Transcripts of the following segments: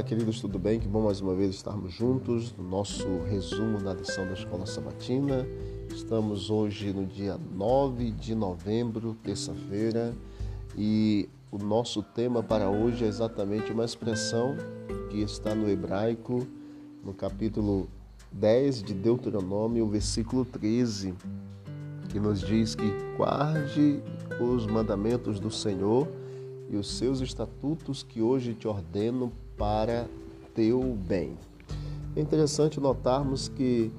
Olá, queridos, tudo bem? Que bom mais uma vez estarmos juntos no nosso resumo da lição da Escola Sabatina. Estamos hoje no dia 9 de novembro, terça-feira, e o nosso tema para hoje é exatamente uma expressão que está no hebraico, no capítulo 10 de Deuteronômio, versículo 13, que nos diz que guarde os mandamentos do Senhor e os seus estatutos que hoje te ordeno para teu bem. É interessante notarmos que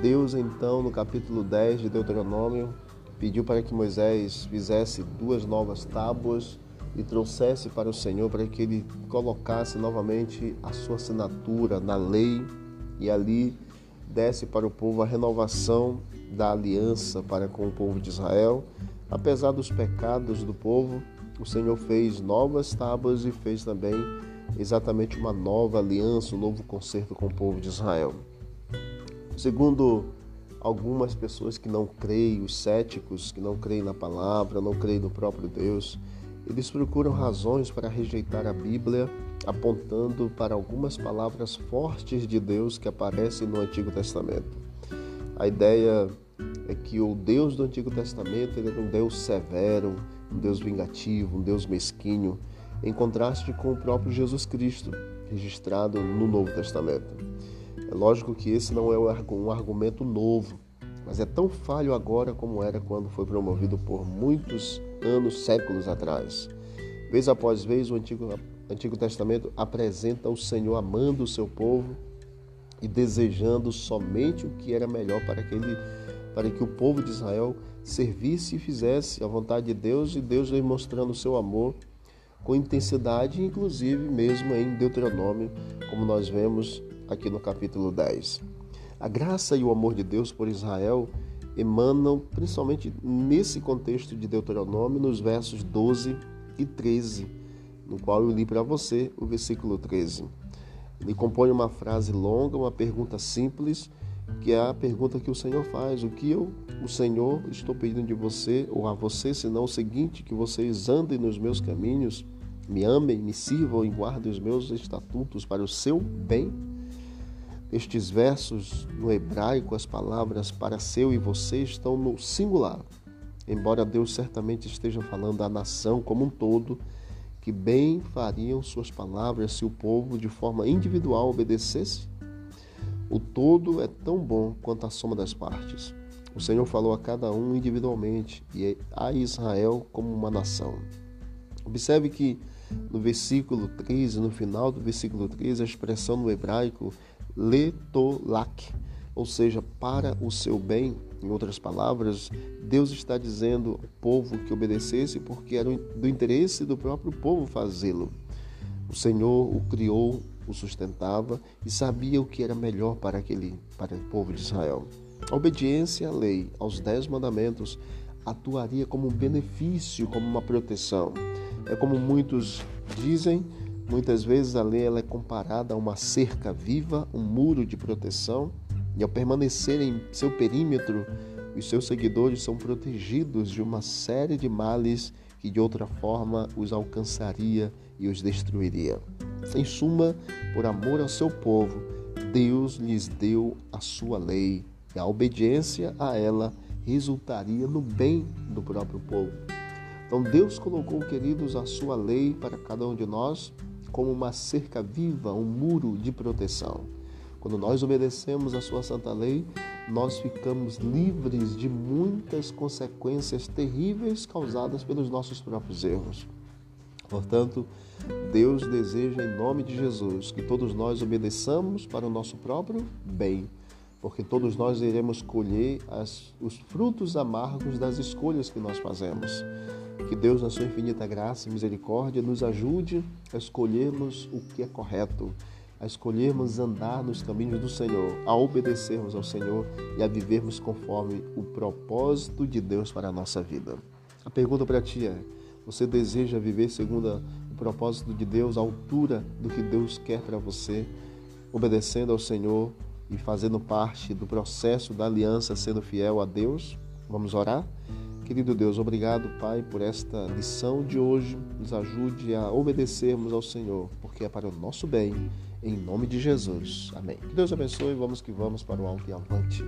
Deus, então, no capítulo 10 de Deuteronômio, pediu para que Moisés fizesse duas novas tábuas e trouxesse para o Senhor para que ele colocasse novamente a sua assinatura na lei e ali desse para o povo a renovação da aliança para com o povo de Israel. Apesar dos pecados do povo, o Senhor fez novas tábuas e fez também exatamente uma nova aliança, um novo concerto com o povo de Israel. Segundo algumas pessoas que não creem, os céticos que não creem na palavra, não creem no próprio Deus, eles procuram razões para rejeitar a Bíblia, apontando para algumas palavras fortes de Deus que aparecem no Antigo Testamento. A ideia é que o Deus do Antigo Testamento era um Deus severo, um Deus vingativo, um Deus mesquinho, em contraste com o próprio Jesus Cristo, registrado no Novo Testamento. É lógico que esse não é um argumento novo, mas é tão falho agora como era quando foi promovido por muitos anos, séculos atrás. Vez após vez, o Antigo, Antigo Testamento apresenta o Senhor amando o seu povo e desejando somente o que era melhor para aquele para que o povo de Israel servisse e fizesse a vontade de Deus e Deus demonstrando o seu amor com intensidade, inclusive mesmo em Deuteronômio, como nós vemos aqui no capítulo 10. A graça e o amor de Deus por Israel emanam principalmente nesse contexto de Deuteronômio, nos versos 12 e 13, no qual eu li para você o versículo 13. Ele compõe uma frase longa, uma pergunta simples que é a pergunta que o Senhor faz: o que eu, o Senhor, estou pedindo de você ou a você, senão o seguinte, que vocês andem nos meus caminhos, me amem, me sirvam e guardem os meus estatutos para o seu bem? Estes versos no hebraico, as palavras para seu e você estão no singular, embora Deus certamente esteja falando à nação como um todo, que bem fariam suas palavras se o povo de forma individual obedecesse o todo é tão bom quanto a soma das partes. O Senhor falou a cada um individualmente e a Israel como uma nação. Observe que no versículo 13, no final do versículo 13, a expressão no hebraico letolak, ou seja, para o seu bem, em outras palavras, Deus está dizendo ao povo que obedecesse porque era do interesse do próprio povo fazê-lo. O Senhor o criou o sustentava e sabia o que era melhor para aquele para o povo de Israel. A obediência à lei, aos dez mandamentos, atuaria como um benefício, como uma proteção. É como muitos dizem, muitas vezes a lei ela é comparada a uma cerca viva, um muro de proteção, e ao permanecer em seu perímetro, os seus seguidores são protegidos de uma série de males que de outra forma os alcançaria e os destruiria. Em suma, por amor ao seu povo, Deus lhes deu a sua lei e a obediência a ela resultaria no bem do próprio povo. Então Deus colocou, queridos, a sua lei para cada um de nós como uma cerca viva, um muro de proteção. Quando nós obedecemos a sua santa lei, nós ficamos livres de muitas consequências terríveis causadas pelos nossos próprios erros. Portanto, Deus deseja, em nome de Jesus, que todos nós obedeçamos para o nosso próprio bem, porque todos nós iremos colher as, os frutos amargos das escolhas que nós fazemos. Que Deus, na sua infinita graça e misericórdia, nos ajude a escolhermos o que é correto, a escolhermos andar nos caminhos do Senhor, a obedecermos ao Senhor e a vivermos conforme o propósito de Deus para a nossa vida. A pergunta para ti é: você deseja viver segundo propósito de Deus, a altura do que Deus quer para você, obedecendo ao Senhor e fazendo parte do processo da aliança, sendo fiel a Deus. Vamos orar? Querido Deus, obrigado, Pai, por esta lição de hoje. Nos ajude a obedecermos ao Senhor, porque é para o nosso bem. Em nome de Jesus. Amém. Que Deus abençoe. Vamos que vamos para o alto e avante.